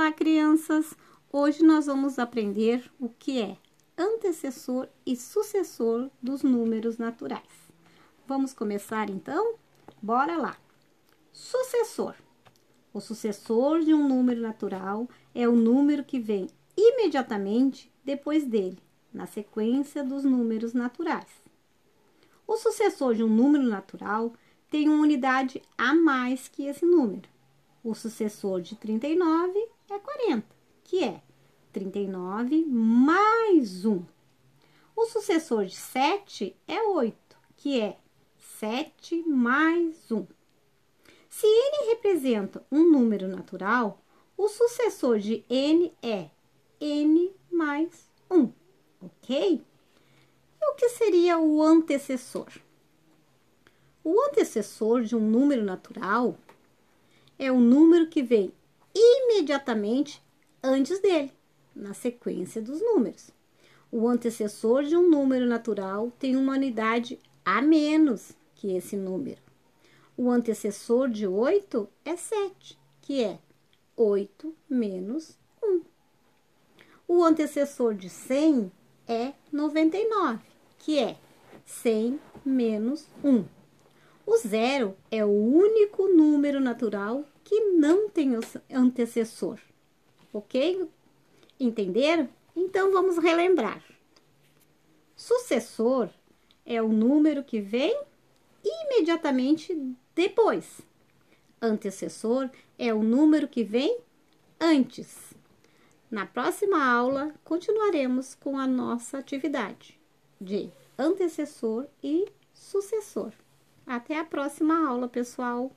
Olá, crianças! Hoje nós vamos aprender o que é antecessor e sucessor dos números naturais. Vamos começar então? Bora lá! Sucessor. O sucessor de um número natural é o número que vem imediatamente depois dele, na sequência dos números naturais. O sucessor de um número natural tem uma unidade a mais que esse número. O sucessor de 39 é 40, que é 39 mais 1. O sucessor de 7 é 8, que é 7 mais 1. Se n representa um número natural, o sucessor de n é n mais 1, ok? E o que seria o antecessor? O antecessor de um número natural é o número que vem imediatamente antes dele, na sequência dos números. O antecessor de um número natural tem uma unidade a menos que esse número. O antecessor de 8 é 7, que é 8 menos 1. O antecessor de 100 é 99, que é 100 menos 1. O zero é o único número natural que não tem antecessor. Ok? Entenderam? Então vamos relembrar. Sucessor é o número que vem imediatamente depois. Antecessor é o número que vem antes. Na próxima aula, continuaremos com a nossa atividade de antecessor e sucessor. Até a próxima aula, pessoal!